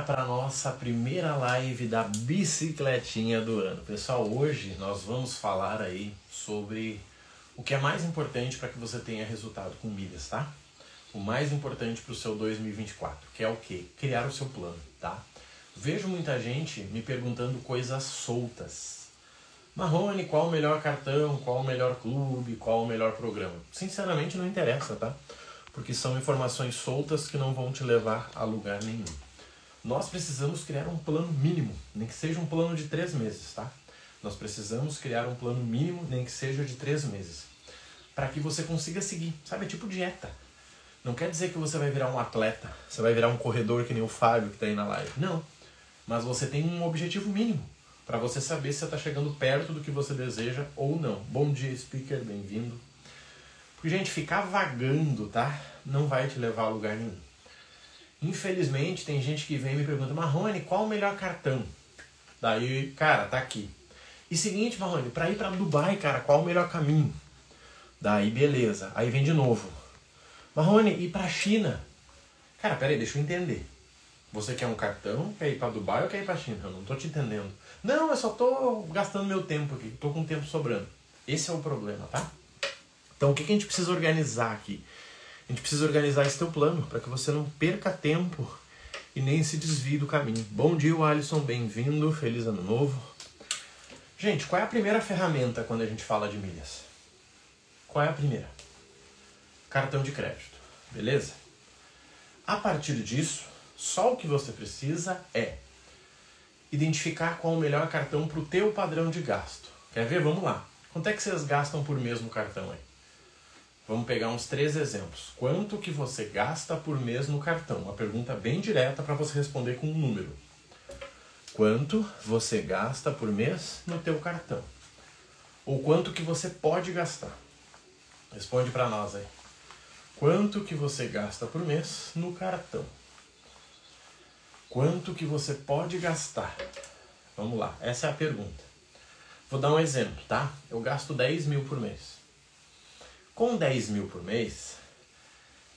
para nossa primeira live da bicicletinha do ano. Pessoal, hoje nós vamos falar aí sobre o que é mais importante para que você tenha resultado com milhas, tá? O mais importante para o seu 2024, que é o que? Criar o seu plano, tá? Vejo muita gente me perguntando coisas soltas. Marrone, qual o melhor cartão, qual o melhor clube, qual o melhor programa? Sinceramente não interessa, tá? Porque são informações soltas que não vão te levar a lugar nenhum nós precisamos criar um plano mínimo, nem que seja um plano de três meses, tá? Nós precisamos criar um plano mínimo, nem que seja de três meses, para que você consiga seguir. Sabe, é tipo dieta. Não quer dizer que você vai virar um atleta, você vai virar um corredor que nem o Fábio que está aí na live. Não. Mas você tem um objetivo mínimo para você saber se você está chegando perto do que você deseja ou não. Bom dia, speaker, bem-vindo. Porque, gente, ficar vagando, tá? Não vai te levar a lugar nenhum. Infelizmente, tem gente que vem e me pergunta, Marrone, qual o melhor cartão? Daí, cara, tá aqui. E seguinte, Marrone, para ir para Dubai, cara, qual o melhor caminho? Daí, beleza. Aí vem de novo. Marrone, ir para China? Cara, peraí, deixa eu entender. Você quer um cartão, quer ir para Dubai ou quer ir para China? Eu não tô te entendendo. Não, eu só tô gastando meu tempo aqui, tô com tempo sobrando. Esse é o problema, tá? Então, o que, que a gente precisa organizar aqui? Gente precisa organizar esse teu plano para que você não perca tempo e nem se desvie do caminho. Bom dia, Alisson, bem-vindo, feliz ano novo. Gente, qual é a primeira ferramenta quando a gente fala de milhas? Qual é a primeira? Cartão de crédito, beleza? A partir disso, só o que você precisa é identificar qual o melhor cartão para o teu padrão de gasto. Quer ver? Vamos lá. Quanto é que vocês gastam por mês no cartão aí? Vamos pegar uns três exemplos. Quanto que você gasta por mês no cartão? Uma pergunta bem direta para você responder com um número. Quanto você gasta por mês no teu cartão? Ou quanto que você pode gastar? Responde para nós aí. Quanto que você gasta por mês no cartão? Quanto que você pode gastar? Vamos lá, essa é a pergunta. Vou dar um exemplo, tá? Eu gasto 10 mil por mês. Com 10 mil por mês,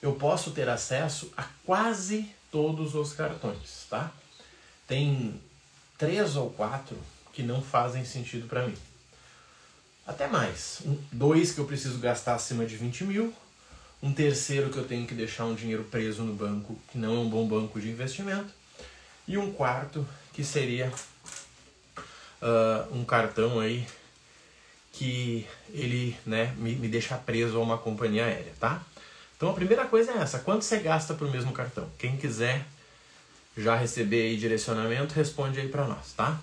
eu posso ter acesso a quase todos os cartões, tá? Tem três ou quatro que não fazem sentido para mim. Até mais. Um, dois que eu preciso gastar acima de 20 mil. Um terceiro que eu tenho que deixar um dinheiro preso no banco, que não é um bom banco de investimento. E um quarto que seria uh, um cartão aí que ele né, me, me deixa preso a uma companhia aérea, tá? Então a primeira coisa é essa, quanto você gasta por mesmo cartão? Quem quiser já receber aí direcionamento, responde aí para nós, tá?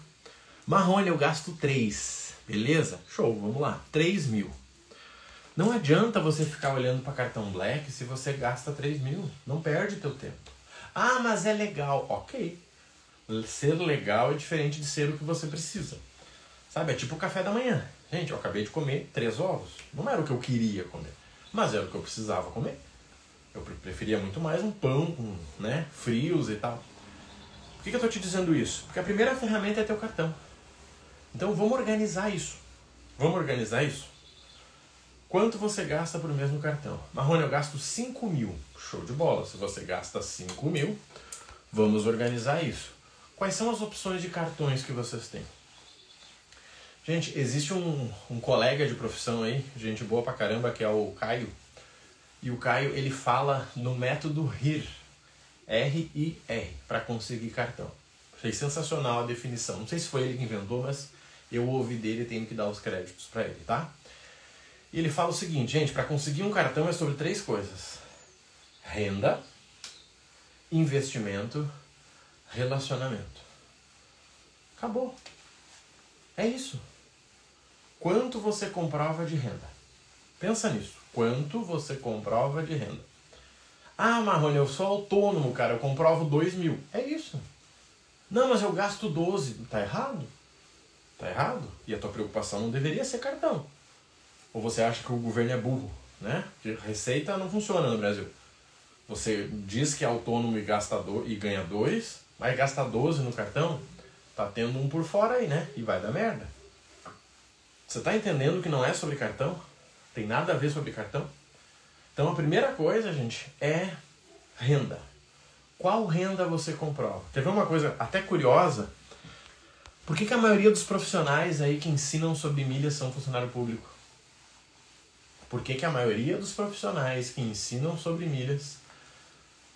Marrone, eu gasto 3, beleza? Show, vamos lá, 3 mil. Não adianta você ficar olhando para cartão Black se você gasta 3 mil, não perde teu tempo. Ah, mas é legal, ok. Ser legal é diferente de ser o que você precisa. Sabe, é tipo o café da manhã. Gente, eu acabei de comer três ovos. Não era o que eu queria comer, mas era o que eu precisava comer. Eu preferia muito mais um pão com né, frios e tal. Por que, que eu estou te dizendo isso? Porque a primeira ferramenta é teu cartão. Então vamos organizar isso. Vamos organizar isso? Quanto você gasta por mesmo cartão? Marrone, eu gasto 5 mil. Show de bola. Se você gasta 5 mil, vamos organizar isso. Quais são as opções de cartões que vocês têm? Gente, existe um, um colega de profissão aí, gente boa pra caramba, que é o Caio. E o Caio, ele fala no método RIR, R-I-R, para conseguir cartão. Achei sensacional a definição. Não sei se foi ele que inventou, mas eu ouvi dele e tenho que dar os créditos para ele, tá? E ele fala o seguinte, gente, para conseguir um cartão é sobre três coisas: renda, investimento, relacionamento. Acabou. É isso. Quanto você comprova de renda? Pensa nisso. Quanto você comprova de renda? Ah, Marrone, eu sou autônomo, cara, eu comprovo 2 mil. É isso. Não, mas eu gasto 12. Tá errado? Tá errado? E a tua preocupação não deveria ser cartão. Ou você acha que o governo é burro, né? Que receita não funciona no Brasil. Você diz que é autônomo e, gasta do, e ganha 2, mas gasta 12 no cartão, tá tendo um por fora aí, né? E vai dar merda. Você está entendendo que não é sobre cartão? Tem nada a ver sobre cartão? Então a primeira coisa, gente, é renda. Qual renda você comprova? Ver uma coisa até curiosa? Por que, que a maioria dos profissionais aí que ensinam sobre milhas são funcionário público? Por que, que a maioria dos profissionais que ensinam sobre milhas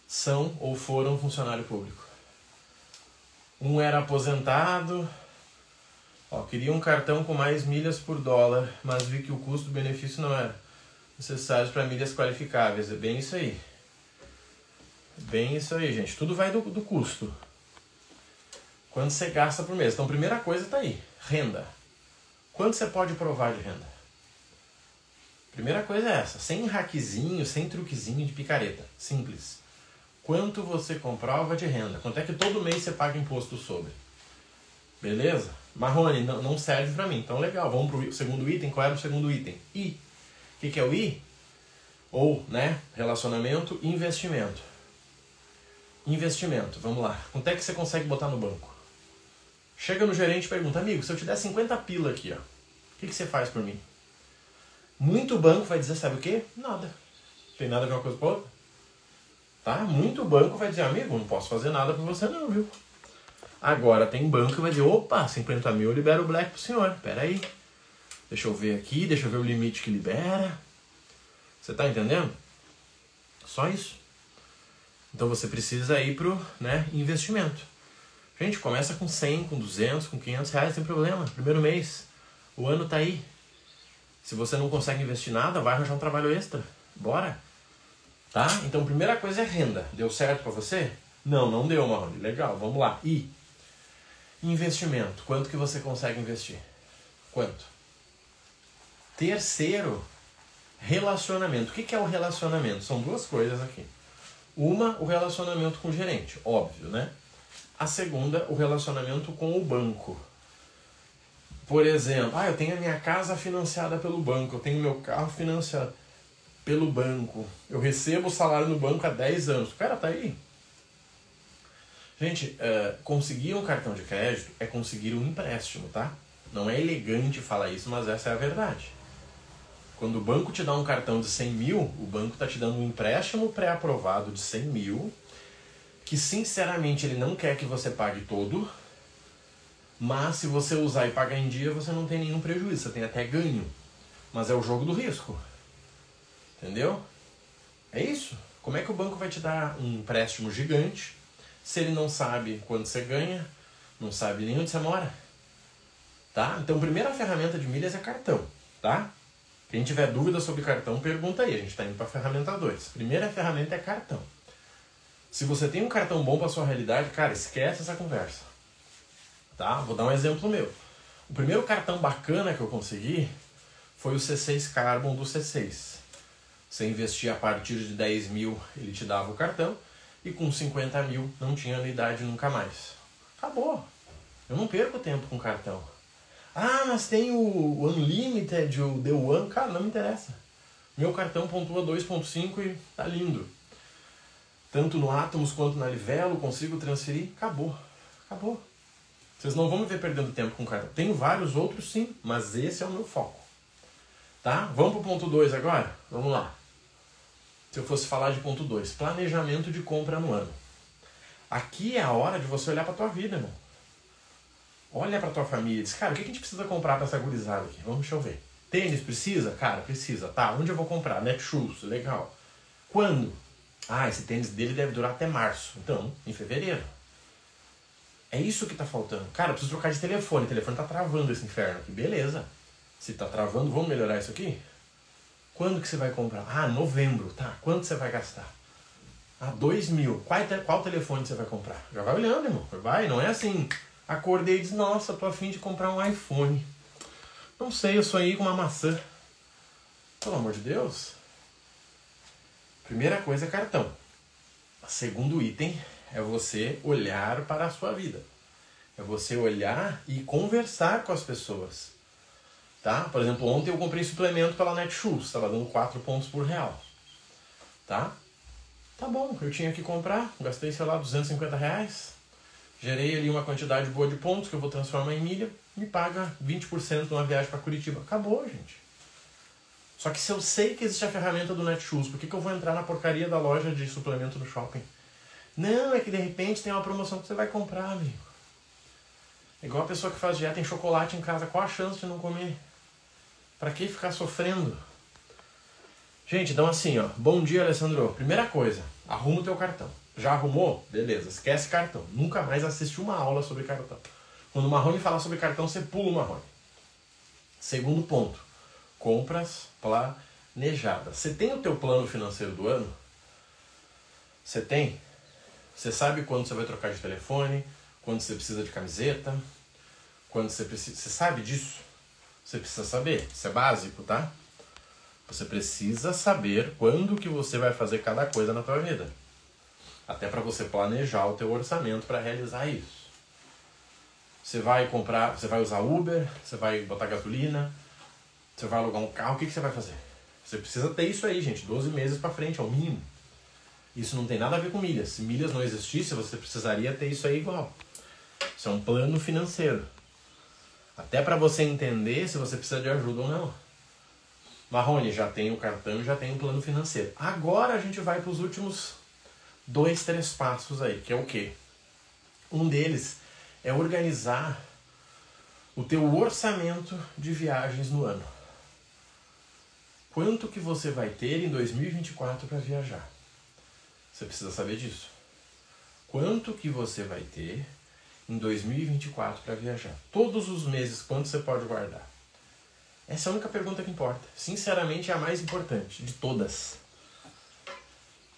são ou foram funcionário público? Um era aposentado, ó, queria um cartão com mais milhas por dólar, mas vi que o custo-benefício não era necessário para milhas qualificáveis. É bem isso aí. Bem isso aí, gente. Tudo vai do, do custo. Quanto você gasta por mês. Então, primeira coisa está aí. Renda. Quanto você pode provar de renda? Primeira coisa é essa. Sem hackzinho, sem truquezinho de picareta. Simples. Quanto você comprova de renda? Quanto é que todo mês você paga imposto sobre? Beleza? Marrone, não, não serve para mim. Então, legal. Vamos para o segundo item. Qual era o segundo item? I. O que, que é o I? Ou, né? Relacionamento, investimento. Investimento, vamos lá. Quanto é que você consegue botar no banco? Chega no gerente e pergunta, amigo, se eu te der 50 pila aqui, ó, o que, que você faz por mim? Muito banco vai dizer, sabe o quê? Nada. Tem nada a ver uma coisa com a outra. Tá? Muito banco vai dizer, amigo, não posso fazer nada por você não, viu? Agora tem banco que vai dizer, opa, 50 mil eu libero o black pro senhor. Pera aí. Deixa eu ver aqui, deixa eu ver o limite que libera. Você tá entendendo? Só isso. Então você precisa ir pro né, investimento. Gente, começa com 100, com 200, com 500 reais, sem problema. Primeiro mês, o ano tá aí. Se você não consegue investir nada, vai arranjar um trabalho extra. Bora. Tá? Então, primeira coisa é renda. Deu certo para você? Não, não deu, Marrone. Legal, vamos lá. E investimento. Quanto que você consegue investir? Quanto? Terceiro, relacionamento. O que é o relacionamento? São duas coisas aqui. Uma, o relacionamento com o gerente, óbvio, né? A segunda, o relacionamento com o banco. Por exemplo, ah, eu tenho a minha casa financiada pelo banco, eu tenho meu carro financiado pelo banco, eu recebo o salário no banco há 10 anos. O cara tá aí. Gente, é, conseguir um cartão de crédito é conseguir um empréstimo, tá? Não é elegante falar isso, mas essa é a verdade. Quando o banco te dá um cartão de 100 mil, o banco está te dando um empréstimo pré-aprovado de 100 mil, que sinceramente ele não quer que você pague todo, mas se você usar e pagar em dia, você não tem nenhum prejuízo, você tem até ganho. Mas é o jogo do risco. Entendeu? É isso. Como é que o banco vai te dar um empréstimo gigante se ele não sabe quanto você ganha, não sabe nem onde você mora? Tá? Então, a primeira ferramenta de milhas é cartão, tá? Quem tiver dúvida sobre cartão, pergunta aí. A gente está indo para a ferramenta 2. Primeira ferramenta é cartão. Se você tem um cartão bom para sua realidade, cara, esquece essa conversa. Tá? Vou dar um exemplo meu. O primeiro cartão bacana que eu consegui foi o C6 Carbon do C6. Você investia a partir de 10 mil, ele te dava o cartão, e com 50 mil não tinha anuidade nunca mais. Acabou. Eu não perco tempo com cartão. Ah, mas tem o Unlimited, o The One. Cara, não me interessa. Meu cartão pontua 2.5 e tá lindo. Tanto no Atomos quanto na Livelo, consigo transferir. Acabou. Acabou. Vocês não vão me ver perdendo tempo com cartão. Tenho vários outros sim, mas esse é o meu foco. Tá? Vamos pro ponto 2 agora? Vamos lá. Se eu fosse falar de ponto 2, planejamento de compra no ano. Aqui é a hora de você olhar para tua vida, irmão. Olha pra tua família e diz, cara, o que a gente precisa comprar pra essa gurizada aqui? Vamos, deixa eu ver. Tênis precisa? Cara, precisa. Tá, onde eu vou comprar? Netshoes, legal. Quando? Ah, esse tênis dele deve durar até março. Então, em fevereiro. É isso que tá faltando. Cara, eu preciso trocar de telefone. O telefone tá travando esse inferno aqui. Beleza. Se tá travando, vamos melhorar isso aqui? Quando que você vai comprar? Ah, novembro. Tá, quanto você vai gastar? Ah, dois mil. Qual, qual telefone você vai comprar? Já vai olhando, irmão. Vai, não é assim Acordei e disse, nossa, tô afim de comprar um iPhone. Não sei, eu sonhei com uma maçã. Pelo amor de Deus. Primeira coisa é cartão. Segundo item é você olhar para a sua vida. É você olhar e conversar com as pessoas. Tá? Por exemplo, ontem eu comprei suplemento pela Netshoes, estava dando 4 pontos por real. Tá? Tá bom, eu tinha que comprar, gastei, sei lá, 250 reais gerei ali uma quantidade boa de pontos que eu vou transformar em milha, me paga 20% numa viagem para Curitiba. Acabou, gente. Só que se eu sei que existe a ferramenta do Netshoes, por que, que eu vou entrar na porcaria da loja de suplemento no shopping? Não, é que de repente tem uma promoção que você vai comprar, amigo. É igual a pessoa que faz dieta em chocolate em casa. Qual a chance de não comer? Para que ficar sofrendo? Gente, então assim, ó. Bom dia, Alessandro. Primeira coisa, arruma o teu cartão. Já arrumou? Beleza, esquece cartão. Nunca mais assiste uma aula sobre cartão. Quando o Marrone falar sobre cartão, você pula o Marrone. Segundo ponto, compras planejadas. Você tem o teu plano financeiro do ano? Você tem? Você sabe quando você vai trocar de telefone, quando você precisa de camiseta, quando você precisa. Você sabe disso? Você precisa saber. Isso é básico, tá? Você precisa saber quando que você vai fazer cada coisa na tua vida. Até para você planejar o teu orçamento para realizar isso. Você vai comprar, você vai usar Uber, você vai botar gasolina, você vai alugar um carro, o que, que você vai fazer? Você precisa ter isso aí, gente, 12 meses para frente, é o mínimo. Isso não tem nada a ver com milhas. Se milhas não existisse, você precisaria ter isso aí igual. Isso é um plano financeiro. Até para você entender se você precisa de ajuda ou não. Marrone, já tem o cartão já tem o plano financeiro. Agora a gente vai para os últimos dois, três passos aí, que é o quê? Um deles é organizar o teu orçamento de viagens no ano. Quanto que você vai ter em 2024 para viajar? Você precisa saber disso. Quanto que você vai ter em 2024 para viajar? Todos os meses, quanto você pode guardar? Essa é a única pergunta que importa. Sinceramente, é a mais importante de todas.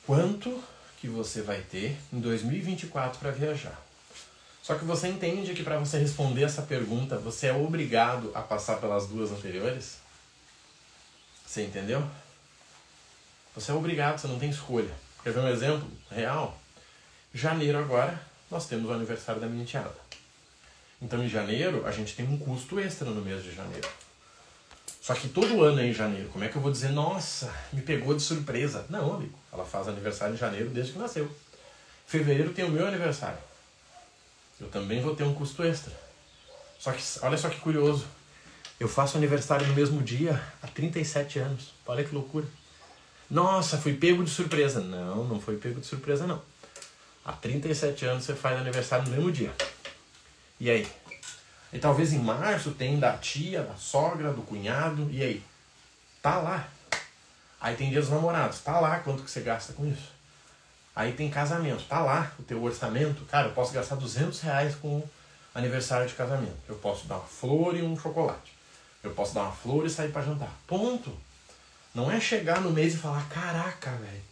Quanto que você vai ter em 2024 para viajar? Só que você entende que para você responder essa pergunta, você é obrigado a passar pelas duas anteriores? Você entendeu? Você é obrigado, você não tem escolha. Quer ver um exemplo real? Janeiro agora, nós temos o aniversário da minha enteada. Então em janeiro, a gente tem um custo extra no mês de janeiro. Só que todo ano é em janeiro. Como é que eu vou dizer, nossa, me pegou de surpresa? Não, amigo. Ela faz aniversário em janeiro desde que nasceu. Fevereiro tem o meu aniversário eu também vou ter um custo extra. Só que, olha só que curioso. Eu faço aniversário no mesmo dia há 37 anos. Olha que loucura. Nossa, fui pego de surpresa. Não, não foi pego de surpresa, não. Há 37 anos você faz aniversário no mesmo dia. E aí? E talvez em março tem da tia, da sogra, do cunhado. E aí? Tá lá. Aí tem dia dos namorados. Tá lá quanto que você gasta com isso. Aí tem casamento, tá lá o teu orçamento. Cara, eu posso gastar 200 reais com aniversário de casamento. Eu posso dar uma flor e um chocolate. Eu posso dar uma flor e sair para jantar. Ponto. Não é chegar no mês e falar, caraca, velho,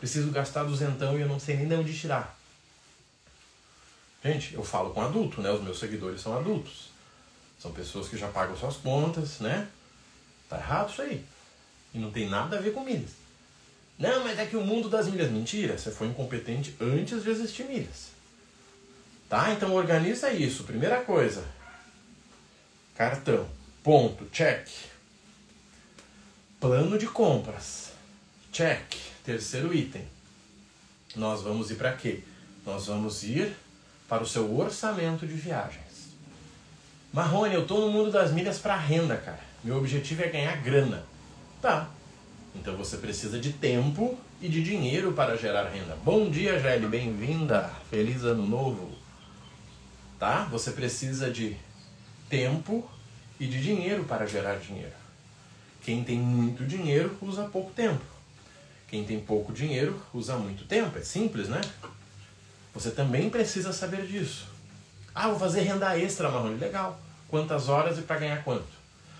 preciso gastar duzentão e eu não sei nem de onde tirar. Gente, eu falo com adulto, né? Os meus seguidores são adultos. São pessoas que já pagam suas contas, né? Tá errado isso aí. E não tem nada a ver com milhas. Não, mas é que o mundo das milhas. Mentira, você foi incompetente antes de existir milhas. Tá? Então organiza isso. Primeira coisa. Cartão. Ponto. Check. Plano de compras. Check. Terceiro item. Nós vamos ir para quê? Nós vamos ir para o seu orçamento de viagens. Marrone, eu tô no mundo das milhas para renda, cara. Meu objetivo é ganhar grana. Tá. Então você precisa de tempo e de dinheiro para gerar renda. Bom dia, Gelli, bem-vinda. Feliz ano novo. Tá? Você precisa de tempo e de dinheiro para gerar dinheiro. Quem tem muito dinheiro usa pouco tempo. Quem tem pouco dinheiro usa muito tempo. É simples, né? Você também precisa saber disso. Ah, vou fazer renda extra, Marrone. Legal. Quantas horas e para ganhar quanto?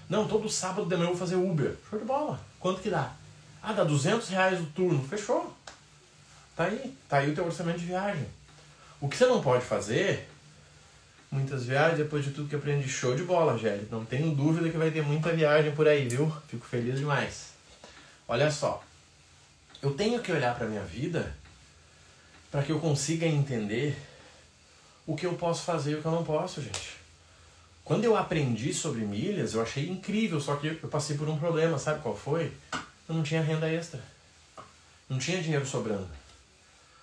Não, todo sábado de manhã eu vou fazer Uber. Show de bola. Quanto que dá? Ah, dá 200 reais o turno. Fechou. Tá aí. Tá aí o teu orçamento de viagem. O que você não pode fazer, muitas viagens, depois de tudo que aprendi, show de bola, Gélio. Não tenho dúvida que vai ter muita viagem por aí, viu? Fico feliz demais. Olha só. Eu tenho que olhar para minha vida para que eu consiga entender o que eu posso fazer e o que eu não posso, gente. Quando eu aprendi sobre milhas, eu achei incrível, só que eu passei por um problema, sabe qual foi? eu não tinha renda extra. Não tinha dinheiro sobrando.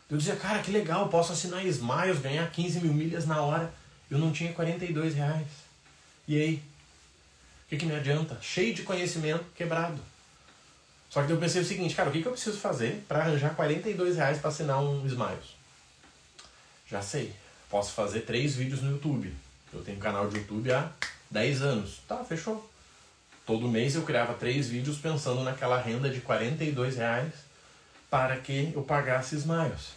Eu dizia, cara, que legal, posso assinar Smiles, ganhar 15 mil milhas na hora. Eu não tinha 42 reais. E aí? O que, que me adianta? Cheio de conhecimento, quebrado. Só que eu pensei o seguinte, cara, o que, que eu preciso fazer para arranjar 42 reais para assinar um Smiles? Já sei. Posso fazer três vídeos no YouTube. Eu tenho canal de YouTube há 10 anos. Tá, fechou. Todo mês eu criava três vídeos pensando naquela renda de 42 reais para que eu pagasse Smiles.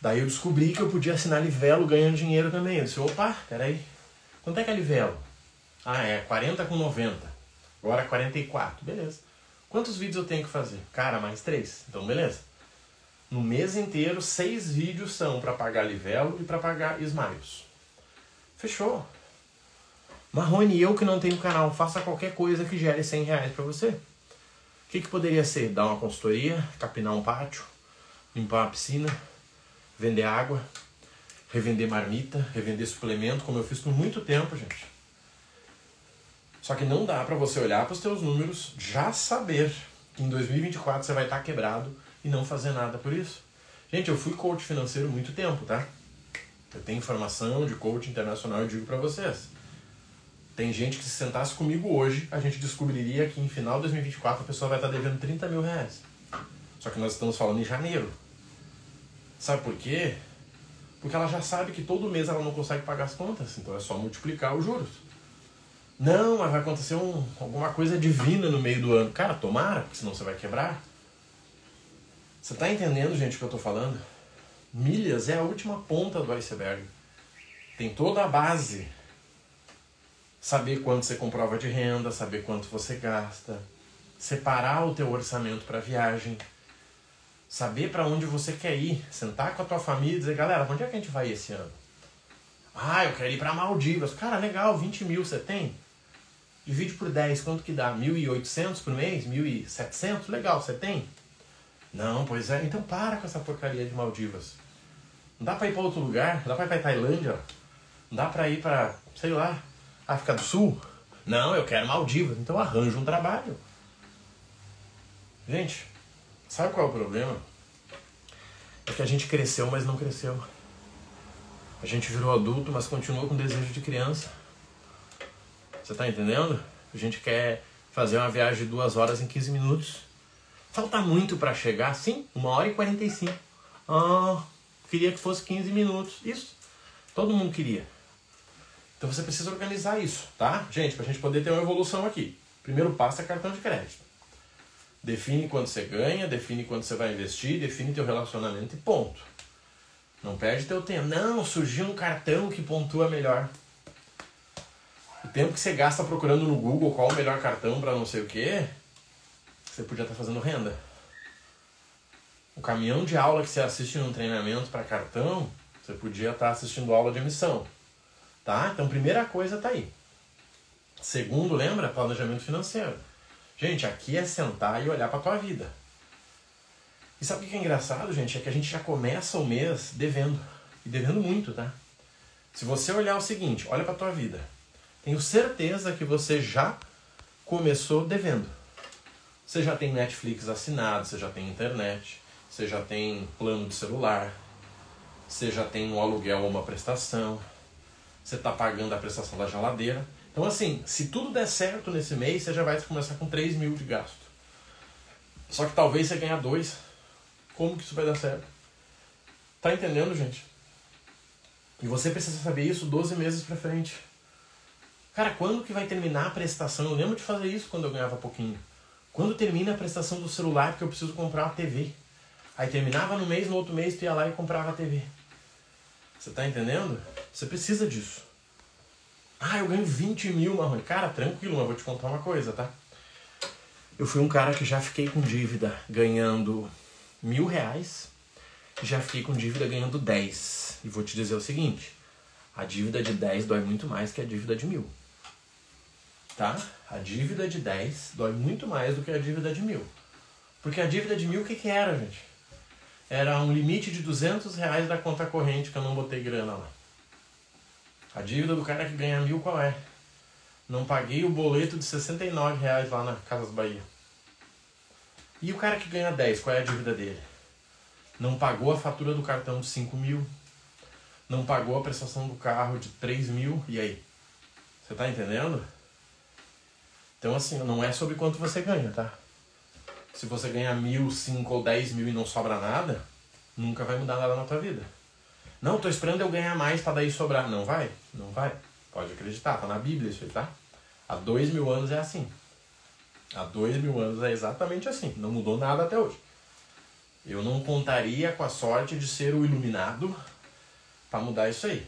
Daí eu descobri que eu podia assinar Livelo ganhando dinheiro também. Eu disse, opa, peraí, quanto é que é Livelo? Ah, é 40 com 90. Agora 44, beleza. Quantos vídeos eu tenho que fazer? Cara, mais três. Então, beleza. No mês inteiro, seis vídeos são para pagar Livelo e para pagar Smiles. Fechou. Marrone, eu que não tenho canal, faça qualquer coisa que gere 100 reais para você. O que, que poderia ser? Dar uma consultoria, capinar um pátio, limpar uma piscina, vender água, revender marmita, revender suplemento, como eu fiz por muito tempo, gente. Só que não dá para você olhar para os teus números, já saber que em 2024 você vai estar tá quebrado e não fazer nada por isso. Gente, eu fui coach financeiro muito tempo, tá? Eu tenho informação de coach internacional, eu digo para vocês. Tem gente que se sentasse comigo hoje, a gente descobriria que em final de 2024 a pessoa vai estar tá devendo 30 mil reais. Só que nós estamos falando em janeiro. Sabe por quê? Porque ela já sabe que todo mês ela não consegue pagar as contas, então é só multiplicar os juros. Não, mas vai acontecer um, alguma coisa divina no meio do ano. Cara, tomara, porque senão você vai quebrar. Você está entendendo, gente, o que eu estou falando? Milhas é a última ponta do iceberg. Tem toda a base. Saber quanto você comprova de renda, saber quanto você gasta, separar o teu orçamento para viagem, saber para onde você quer ir, sentar com a tua família e dizer, galera, onde é que a gente vai esse ano? Ah, eu quero ir para Maldivas. Cara, legal, 20 mil você tem? Divide por 10, quanto que dá? 1.800 por mês? 1.700? Legal, você tem? Não, pois é. Então para com essa porcaria de Maldivas. Não dá pra ir pra outro lugar? Não dá pra ir pra Tailândia? Não dá pra ir pra, sei lá, África do Sul? Não, eu quero Maldivas. Então arranja um trabalho. Gente, Sabe qual é o problema? É que a gente cresceu, mas não cresceu. A gente virou adulto, mas continua com desejo de criança. Você tá entendendo? A gente quer fazer uma viagem de duas horas em 15 minutos. Falta muito para chegar, sim, uma hora e 45. Ah, queria que fosse 15 minutos. Isso. Todo mundo queria. Então você precisa organizar isso, tá? Gente, pra gente poder ter uma evolução aqui. Primeiro passo é cartão de crédito. Define quanto você ganha, define quanto você vai investir, define teu relacionamento e ponto. Não perde teu tempo. Não, surgiu um cartão que pontua melhor. O tempo que você gasta procurando no Google qual o melhor cartão para não sei o que, você podia estar tá fazendo renda. O caminhão de aula que você assiste num treinamento para cartão, você podia estar tá assistindo aula de emissão. Tá? Então, primeira coisa tá aí. Segundo, lembra? Planejamento financeiro. Gente, aqui é sentar e olhar para tua vida. E sabe o que é engraçado, gente? É que a gente já começa o mês devendo. E devendo muito, tá? Se você olhar o seguinte, olha para tua vida. Tenho certeza que você já começou devendo. Você já tem Netflix assinado, você já tem internet, você já tem plano de celular, você já tem um aluguel ou uma prestação, você está pagando a prestação da geladeira. Então, assim, se tudo der certo nesse mês, você já vai começar com 3 mil de gasto. Só que talvez você ganhe dois. Como que isso vai dar certo? Tá entendendo, gente? E você precisa saber isso 12 meses pra frente. Cara, quando que vai terminar a prestação? Eu lembro de fazer isso quando eu ganhava pouquinho. Quando termina a prestação do celular, porque eu preciso comprar uma TV. Aí terminava no mês, no outro mês tu ia lá e comprava a TV. Você tá entendendo? Você precisa disso. Ah, eu ganho 20 mil, Marrone. Cara, tranquilo, mas vou te contar uma coisa, tá? Eu fui um cara que já fiquei com dívida ganhando mil reais, já fiquei com dívida ganhando 10. E vou te dizer o seguinte: a dívida de 10 dói muito mais que a dívida de mil. Tá? A dívida de 10 dói muito mais do que a dívida de mil. Porque a dívida de mil, o que, que era, gente? Era um limite de 200 reais da conta corrente que eu não botei grana lá. A dívida do cara que ganha mil qual é? Não paguei o boleto de 69 reais lá na Casas Bahia. E o cara que ganha 10, qual é a dívida dele? Não pagou a fatura do cartão de 5 mil. Não pagou a prestação do carro de 3 mil. E aí? Você tá entendendo? Então assim, não é sobre quanto você ganha, tá? Se você ganha mil, cinco ou dez mil e não sobra nada, nunca vai mudar nada na tua vida. Não, tô esperando eu ganhar mais para daí sobrar. Não vai? Não vai. Pode acreditar, tá na Bíblia isso aí, tá? Há dois mil anos é assim. Há dois mil anos é exatamente assim. Não mudou nada até hoje. Eu não contaria com a sorte de ser o iluminado para mudar isso aí.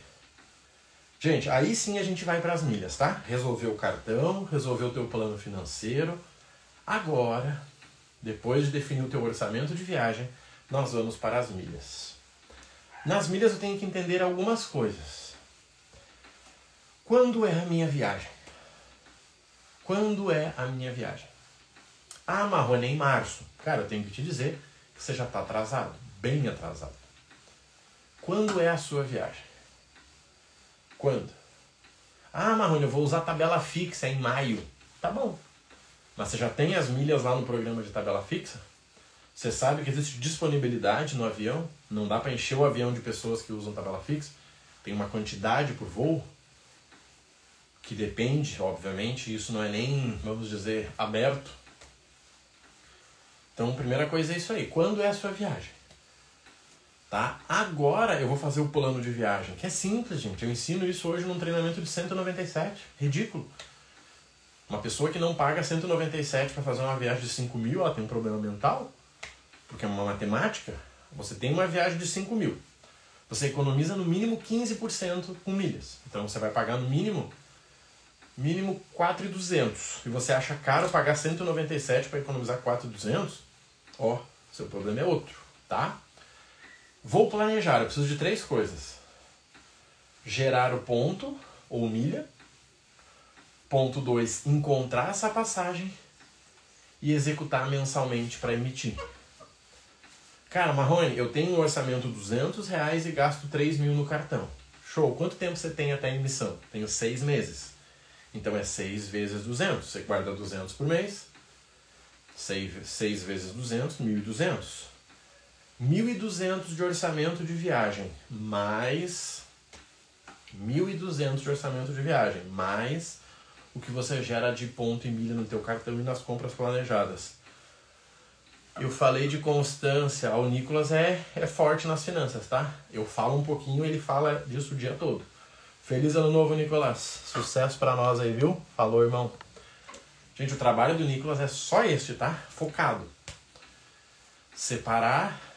Gente, aí sim a gente vai para as milhas, tá? Resolveu o cartão, resolveu o teu plano financeiro. Agora, depois de definir o teu orçamento de viagem, nós vamos para as milhas. Nas milhas eu tenho que entender algumas coisas. Quando é a minha viagem? Quando é a minha viagem? Ah, Marrone, é em março. Cara, eu tenho que te dizer que você já está atrasado, bem atrasado. Quando é a sua viagem? Quando? Ah, Marrone, eu vou usar tabela fixa em maio. Tá bom. Mas você já tem as milhas lá no programa de tabela fixa? Você sabe que existe disponibilidade no avião? Não dá para encher o avião de pessoas que usam tabela fixa? Tem uma quantidade por voo? Que depende, obviamente, isso não é nem, vamos dizer, aberto. Então, primeira coisa é isso aí. Quando é a sua viagem? Tá? Agora eu vou fazer o plano de viagem, que é simples, gente. Eu ensino isso hoje num treinamento de 197. Ridículo. Uma pessoa que não paga 197 para fazer uma viagem de 5 mil, ela tem um problema mental, porque é uma matemática. Você tem uma viagem de 5 mil. Você economiza no mínimo 15% com milhas. Então você vai pagar no mínimo mínimo 4,200. E você acha caro pagar 197 para economizar 4,200? Ó, seu problema é outro, tá? Vou planejar, eu preciso de três coisas. Gerar o ponto ou milha. Ponto 2, encontrar essa passagem e executar mensalmente para emitir. Cara, Marrone, eu tenho um orçamento 200 reais e gasto 3 mil no cartão. Show, quanto tempo você tem até a emissão? Tenho seis meses. Então é 6 vezes 200. Você guarda 200 por mês. 6 vezes 200, 1.200. 1.200 de orçamento de viagem, mais 1.200 de orçamento de viagem, mais o que você gera de ponto e milha no teu cartão e nas compras planejadas. Eu falei de constância, o Nicolas é, é forte nas finanças, tá? Eu falo um pouquinho, ele fala disso o dia todo. Feliz ano novo, Nicolas. Sucesso para nós aí, viu? Falou, irmão. Gente, o trabalho do Nicolas é só este, tá? Focado. Separar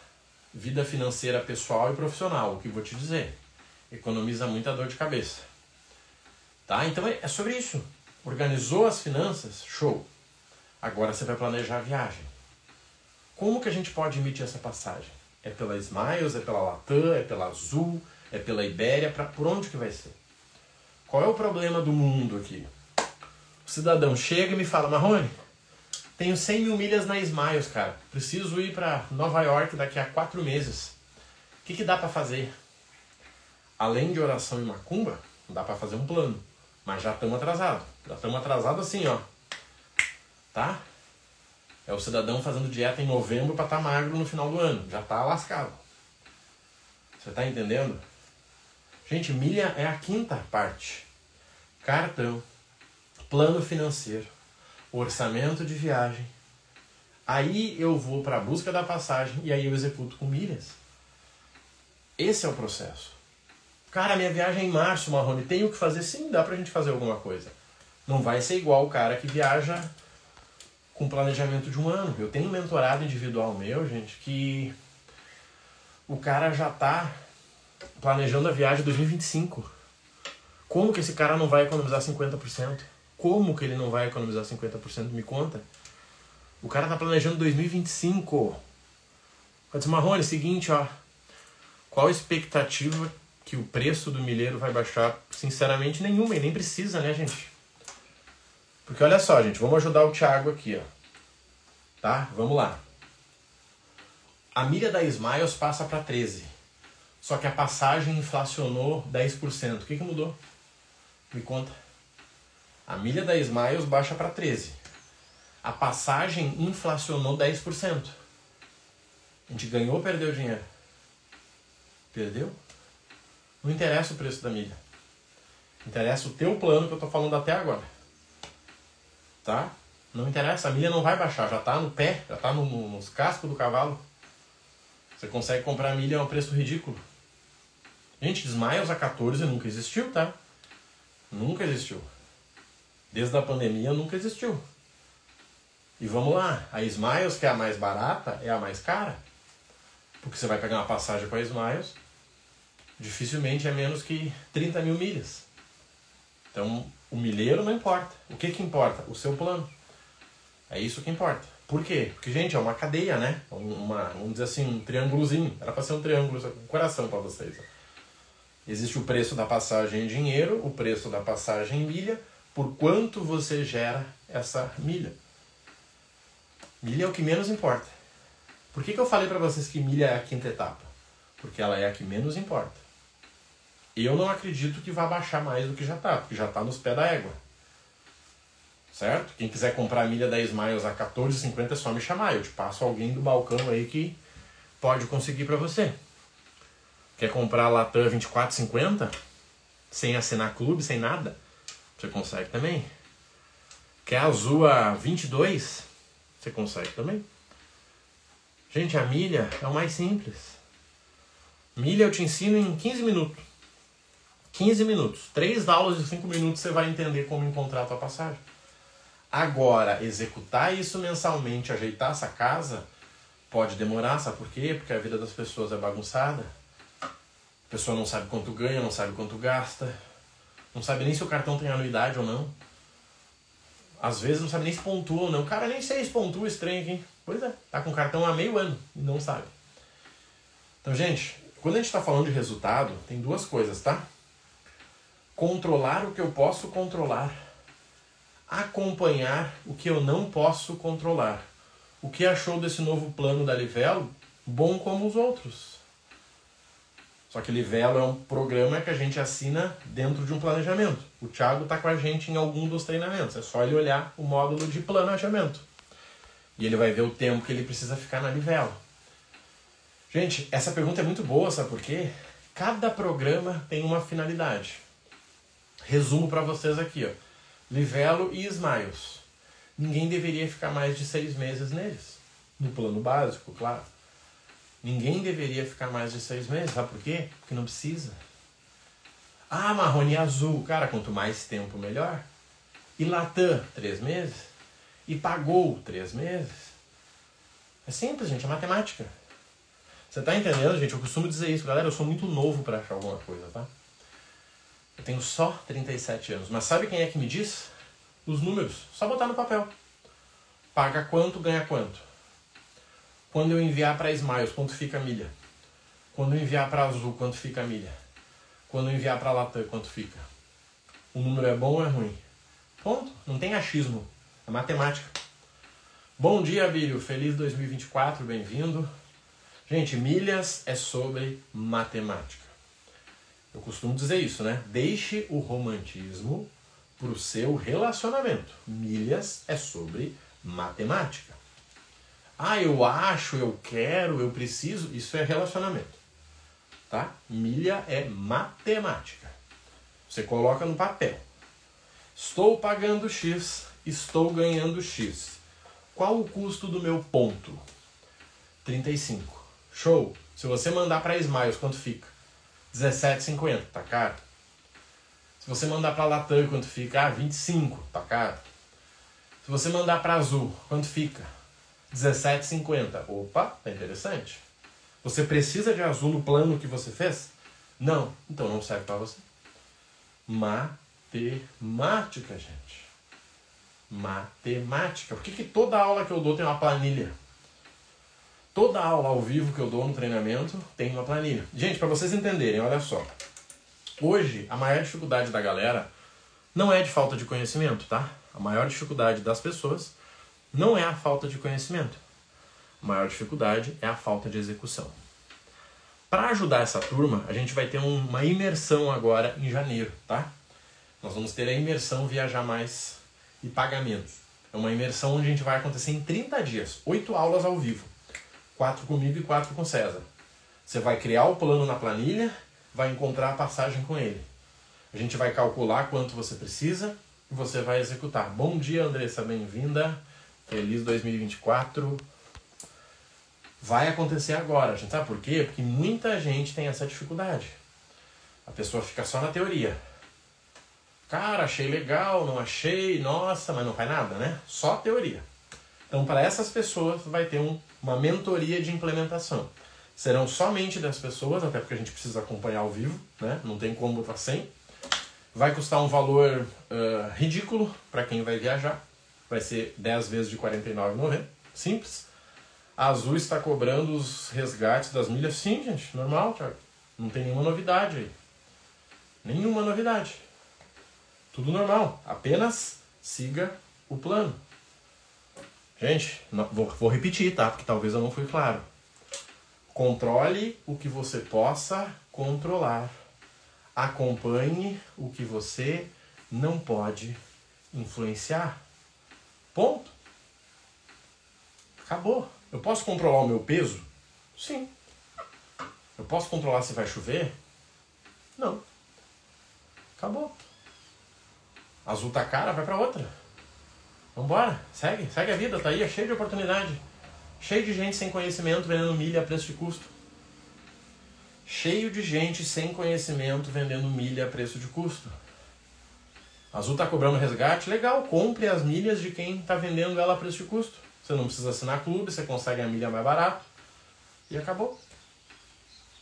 vida financeira pessoal e profissional, o que vou te dizer. Economiza muita dor de cabeça. Tá? Então é, é sobre isso. Organizou as finanças? Show. Agora você vai planejar a viagem. Como que a gente pode emitir essa passagem? É pela Smiles, é pela Latam, é pela Azul, é pela Ibéria, pra, por onde que vai ser? Qual é o problema do mundo aqui? O cidadão chega e me fala, Marrone, tenho 100 mil milhas na Smiles, cara. Preciso ir para Nova York daqui a quatro meses. O que, que dá para fazer? Além de oração e macumba, dá para fazer um plano. Mas já estamos atrasados. Já estamos atrasados assim, ó. Tá? É o cidadão fazendo dieta em novembro para estar tá magro no final do ano. Já tá lascado. Você tá entendendo? Gente, milha é a quinta parte. Cartão, plano financeiro, orçamento de viagem. Aí eu vou para a busca da passagem e aí eu executo com milhas. Esse é o processo. Cara, minha viagem é em março, Marrone, tenho que fazer? Sim, dá pra gente fazer alguma coisa. Não vai ser igual o cara que viaja com planejamento de um ano. Eu tenho um mentorado individual meu, gente, que o cara já tá planejando a viagem 2025. Como que esse cara não vai economizar 50%? Como que ele não vai economizar 50%? Me conta. O cara tá planejando 2025. Eu disse, Marrone, seguinte, ó. Qual a expectativa que o preço do milheiro vai baixar? Sinceramente, nenhuma. E nem precisa, né, gente? Porque olha só, gente. Vamos ajudar o Thiago aqui, ó. Tá? Vamos lá. A milha da Smiles passa para 13. Só que a passagem inflacionou 10%. O que, que mudou? Me conta. A milha da Smiles baixa para 13. A passagem inflacionou 10%. A gente ganhou ou perdeu dinheiro? Perdeu? Não interessa o preço da milha. Interessa o teu plano que eu estou falando até agora. Tá? Não interessa, a milha não vai baixar, já está no pé, já está no, no, nos cascos do cavalo. Você consegue comprar milha a um preço ridículo. Gente, Smiles a 14 nunca existiu, tá? Nunca existiu. Desde a pandemia nunca existiu. E vamos lá, a Smiles, que é a mais barata, é a mais cara. Porque você vai pegar uma passagem com a Smiles, dificilmente é menos que 30 mil milhas. Então, o milheiro não importa. O que, que importa? O seu plano. É isso que importa. Por quê? Porque, gente, é uma cadeia, né? Uma, vamos dizer assim, um triângulozinho. Era para ser um triângulo, um coração para vocês. Existe o preço da passagem em dinheiro, o preço da passagem em milha, por quanto você gera essa milha. Milha é o que menos importa. Por que, que eu falei para vocês que milha é a quinta etapa? Porque ela é a que menos importa. Eu não acredito que vá baixar mais do que já está, porque já está nos pés da égua. Certo? Quem quiser comprar a milha 10 miles a 14,50 é só me chamar. Eu te passo alguém do balcão aí que pode conseguir para você. Quer comprar a Latam 24,50? Sem assinar clube, sem nada? Você consegue também. Quer Azul a 22? Você consegue também. Gente, a milha é o mais simples. Milha eu te ensino em 15 minutos. 15 minutos. Três aulas de 5 minutos você vai entender como encontrar a tua passagem. Agora, executar isso mensalmente, ajeitar essa casa, pode demorar, sabe por quê? Porque a vida das pessoas é bagunçada. A pessoa não sabe quanto ganha, não sabe quanto gasta, não sabe nem se o cartão tem anuidade ou não. Às vezes não sabe nem se pontua ou não. Cara nem sei se pontua estranho aqui. Pois é, tá com cartão há meio ano e não sabe. Então, gente, quando a gente está falando de resultado, tem duas coisas, tá? Controlar o que eu posso controlar. Acompanhar o que eu não posso controlar. O que achou desse novo plano da Livelo? Bom como os outros. Só que Livelo é um programa que a gente assina dentro de um planejamento. O Thiago está com a gente em algum dos treinamentos. É só ele olhar o módulo de planejamento. E ele vai ver o tempo que ele precisa ficar na Livelo. Gente, essa pergunta é muito boa, sabe por quê? Cada programa tem uma finalidade. Resumo para vocês aqui, ó. Livelo e Smiles. Ninguém deveria ficar mais de seis meses neles. No plano básico, claro. Ninguém deveria ficar mais de seis meses. Sabe por quê? Porque não precisa. Ah, marrone azul. Cara, quanto mais tempo, melhor. E Latam, três meses. E pagou, três meses. É simples, gente. É matemática. Você tá entendendo, gente? Eu costumo dizer isso. Galera, eu sou muito novo para achar alguma coisa, tá? Eu tenho só 37 anos. Mas sabe quem é que me diz? Os números. Só botar no papel. Paga quanto, ganha quanto. Quando eu enviar para Smiles, quanto fica a milha? Quando eu enviar para Azul, quanto fica a milha? Quando eu enviar para Latam, quanto fica? O número é bom ou é ruim? Ponto. Não tem achismo. É matemática. Bom dia, Bílio. Feliz 2024. Bem-vindo. Gente, milhas é sobre matemática. Eu costumo dizer isso, né? Deixe o romantismo para o seu relacionamento. Milhas é sobre matemática. Ah, eu acho, eu quero, eu preciso. Isso é relacionamento. Tá? Milha é matemática. Você coloca no papel. Estou pagando X, estou ganhando X. Qual o custo do meu ponto? 35. Show. Se você mandar para Smiles, quanto fica? 17,50. Tá caro. Se você mandar para Latam, quanto fica? Ah, 25. Tá caro. Se você mandar para Azul, quanto fica? 17,50. Opa, tá interessante. Você precisa de azul no plano que você fez? Não, então não serve para você. Matemática, gente. Matemática. Por que, que toda aula que eu dou tem uma planilha? Toda aula ao vivo que eu dou no treinamento tem uma planilha. Gente, para vocês entenderem, olha só. Hoje, a maior dificuldade da galera não é de falta de conhecimento, tá? A maior dificuldade das pessoas não é a falta de conhecimento. A maior dificuldade é a falta de execução. Para ajudar essa turma, a gente vai ter uma imersão agora em janeiro, tá? Nós vamos ter a imersão Viajar Mais e Pagamentos. É uma imersão onde a gente vai acontecer em 30 dias, oito aulas ao vivo. Quatro comigo e quatro com César. Você vai criar o plano na planilha, vai encontrar a passagem com ele. A gente vai calcular quanto você precisa e você vai executar. Bom dia, Andressa, bem-vinda. Feliz 2024. Vai acontecer agora, gente. Sabe por quê? Porque muita gente tem essa dificuldade. A pessoa fica só na teoria. Cara, achei legal, não achei, nossa, mas não faz nada, né? Só teoria. Então, para essas pessoas, vai ter um, uma mentoria de implementação. Serão somente 10 pessoas, até porque a gente precisa acompanhar ao vivo, né? Não tem como botar 100. Vai custar um valor uh, ridículo para quem vai viajar. Vai ser 10 vezes de R$ 49,90. Simples. A Azul está cobrando os resgates das milhas. Sim, gente, normal, Thiago. Não tem nenhuma novidade aí. Nenhuma novidade. Tudo normal. Apenas siga o plano. Gente, vou, vou repetir, tá? Porque talvez eu não fui claro. Controle o que você possa controlar. Acompanhe o que você não pode influenciar. Ponto. Acabou. Eu posso controlar o meu peso? Sim. Eu posso controlar se vai chover? Não. Acabou. Azul tá cara, vai para outra. Vambora, segue, segue a vida, tá aí, é cheio de oportunidade. Cheio de gente sem conhecimento vendendo milha a preço de custo. Cheio de gente sem conhecimento vendendo milha a preço de custo. Azul tá cobrando resgate, legal, compre as milhas de quem está vendendo ela a preço de custo. Você não precisa assinar clube, você consegue a milha mais barato. E acabou.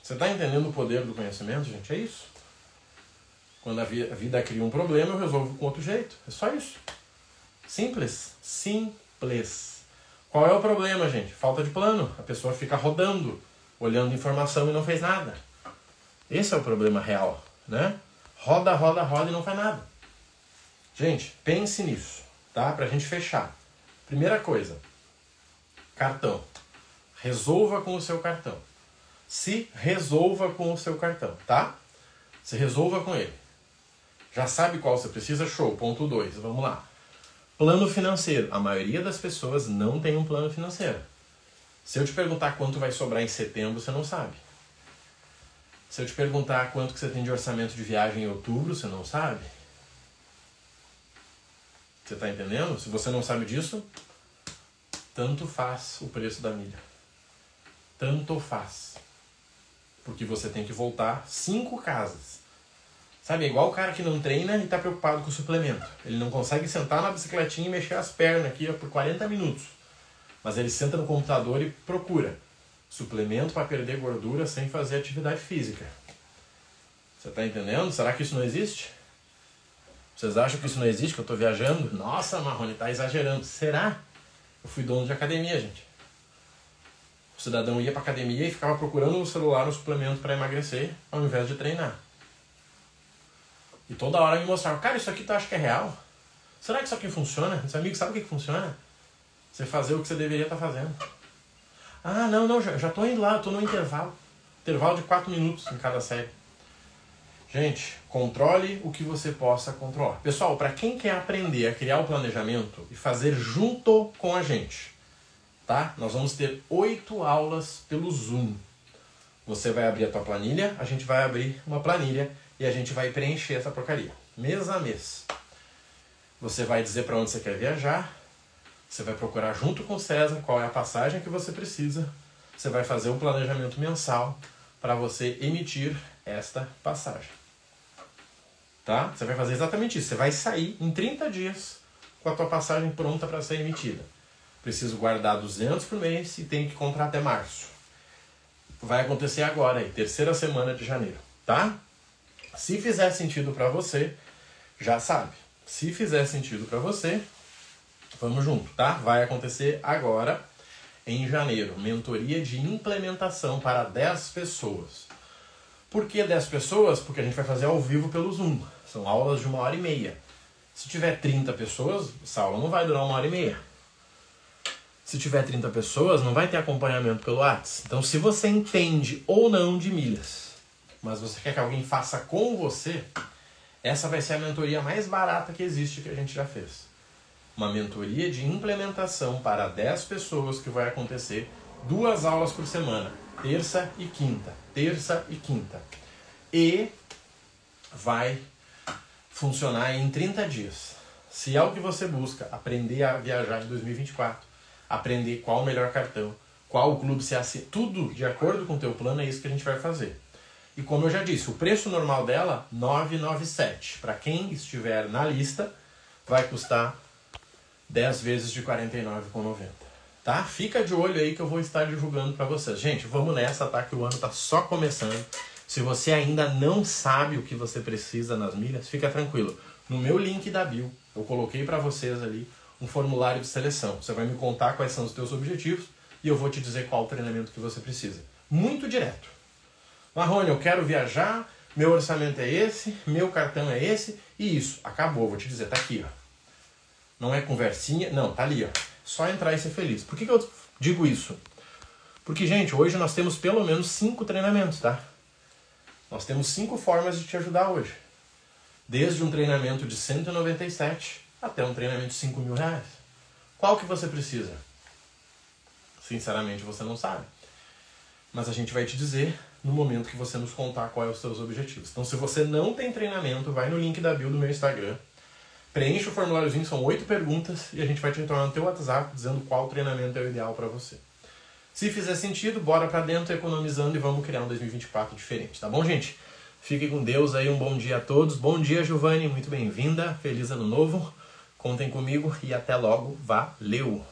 Você está entendendo o poder do conhecimento, gente? É isso. Quando a vida cria um problema, eu resolvo com outro jeito. É só isso. Simples. Simples. Qual é o problema, gente? Falta de plano. A pessoa fica rodando, olhando informação e não fez nada. Esse é o problema real, né? Roda, roda, roda e não faz nada. Gente, pense nisso, tá? Pra gente fechar. Primeira coisa, cartão. Resolva com o seu cartão. Se resolva com o seu cartão, tá? Se resolva com ele. Já sabe qual você precisa? Show. Ponto 2. Vamos lá. Plano financeiro. A maioria das pessoas não tem um plano financeiro. Se eu te perguntar quanto vai sobrar em setembro, você não sabe. Se eu te perguntar quanto que você tem de orçamento de viagem em outubro, você não sabe. Você está entendendo? Se você não sabe disso, tanto faz o preço da milha. Tanto faz. Porque você tem que voltar cinco casas Sabe, é igual o cara que não treina e está preocupado com o suplemento. Ele não consegue sentar na bicicletinha e mexer as pernas aqui ó, por 40 minutos. Mas ele senta no computador e procura suplemento para perder gordura sem fazer atividade física. Você está entendendo? Será que isso não existe? Vocês acham que isso não existe, que eu estou viajando? Nossa, Marrone, está exagerando. Será? Eu fui dono de academia, gente. O cidadão ia para academia e ficava procurando no celular um suplemento para emagrecer, ao invés de treinar. E toda hora me mostrava, cara, isso aqui tu acha que é real? Será que isso aqui funciona? Esse amigo sabe o que, que funciona? Você fazer o que você deveria estar tá fazendo. Ah, não, não, já, já tô indo lá, eu tô no intervalo. Intervalo de 4 minutos em cada série. Gente, controle o que você possa controlar. Pessoal, para quem quer aprender a criar o planejamento e fazer junto com a gente, tá? Nós vamos ter oito aulas pelo Zoom. Você vai abrir a tua planilha, a gente vai abrir uma planilha e a gente vai preencher essa porcaria, mês a mês. Você vai dizer para onde você quer viajar, você vai procurar junto com o César qual é a passagem que você precisa, você vai fazer um planejamento mensal para você emitir esta passagem. Tá? Você vai fazer exatamente isso. Você vai sair em 30 dias com a tua passagem pronta para ser emitida. Preciso guardar 200 por mês e tenho que comprar até março. Vai acontecer agora, aí, terceira semana de janeiro, tá? Se fizer sentido para você, já sabe. Se fizer sentido para você, vamos junto, tá? Vai acontecer agora em janeiro, mentoria de implementação para 10 pessoas. Por que 10 pessoas? Porque a gente vai fazer ao vivo pelo Zoom. São aulas de uma hora e meia. Se tiver 30 pessoas, essa aula não vai durar uma hora e meia. Se tiver 30 pessoas, não vai ter acompanhamento pelo WhatsApp. Então, se você entende ou não de milhas, mas você quer que alguém faça com você, essa vai ser a mentoria mais barata que existe que a gente já fez. Uma mentoria de implementação para 10 pessoas que vai acontecer duas aulas por semana, terça e quinta, terça e quinta. E vai funcionar em 30 dias. Se é o que você busca, aprender a viajar em 2024, aprender qual o melhor cartão, qual o clube se assina, tudo de acordo com o teu plano, é isso que a gente vai fazer. E como eu já disse, o preço normal dela 997. Para quem estiver na lista, vai custar 10 vezes de R$ 49,90. Tá? Fica de olho aí que eu vou estar divulgando para vocês. Gente, vamos nessa, tá? Que o ano tá só começando. Se você ainda não sabe o que você precisa nas milhas, fica tranquilo. No meu link da bio, eu coloquei para vocês ali um formulário de seleção. Você vai me contar quais são os teus objetivos e eu vou te dizer qual o treinamento que você precisa. Muito direto. Marrone, eu quero viajar, meu orçamento é esse, meu cartão é esse e isso. Acabou, vou te dizer, tá aqui, ó. Não é conversinha, não, tá ali, ó. Só entrar e ser feliz. Por que, que eu digo isso? Porque, gente, hoje nós temos pelo menos cinco treinamentos, tá? Nós temos cinco formas de te ajudar hoje. Desde um treinamento de 197 até um treinamento de 5 mil reais. Qual que você precisa? Sinceramente, você não sabe. Mas a gente vai te dizer no momento que você nos contar quais os seus objetivos. Então, se você não tem treinamento, vai no link da bio do meu Instagram, preenche o formuláriozinho, são oito perguntas, e a gente vai te retornar no teu WhatsApp dizendo qual treinamento é o ideal para você. Se fizer sentido, bora para dentro economizando e vamos criar um 2024 diferente, tá bom, gente? Fique com Deus aí, um bom dia a todos. Bom dia, Giovanni, muito bem-vinda. Feliz ano novo. Contem comigo e até logo. Valeu!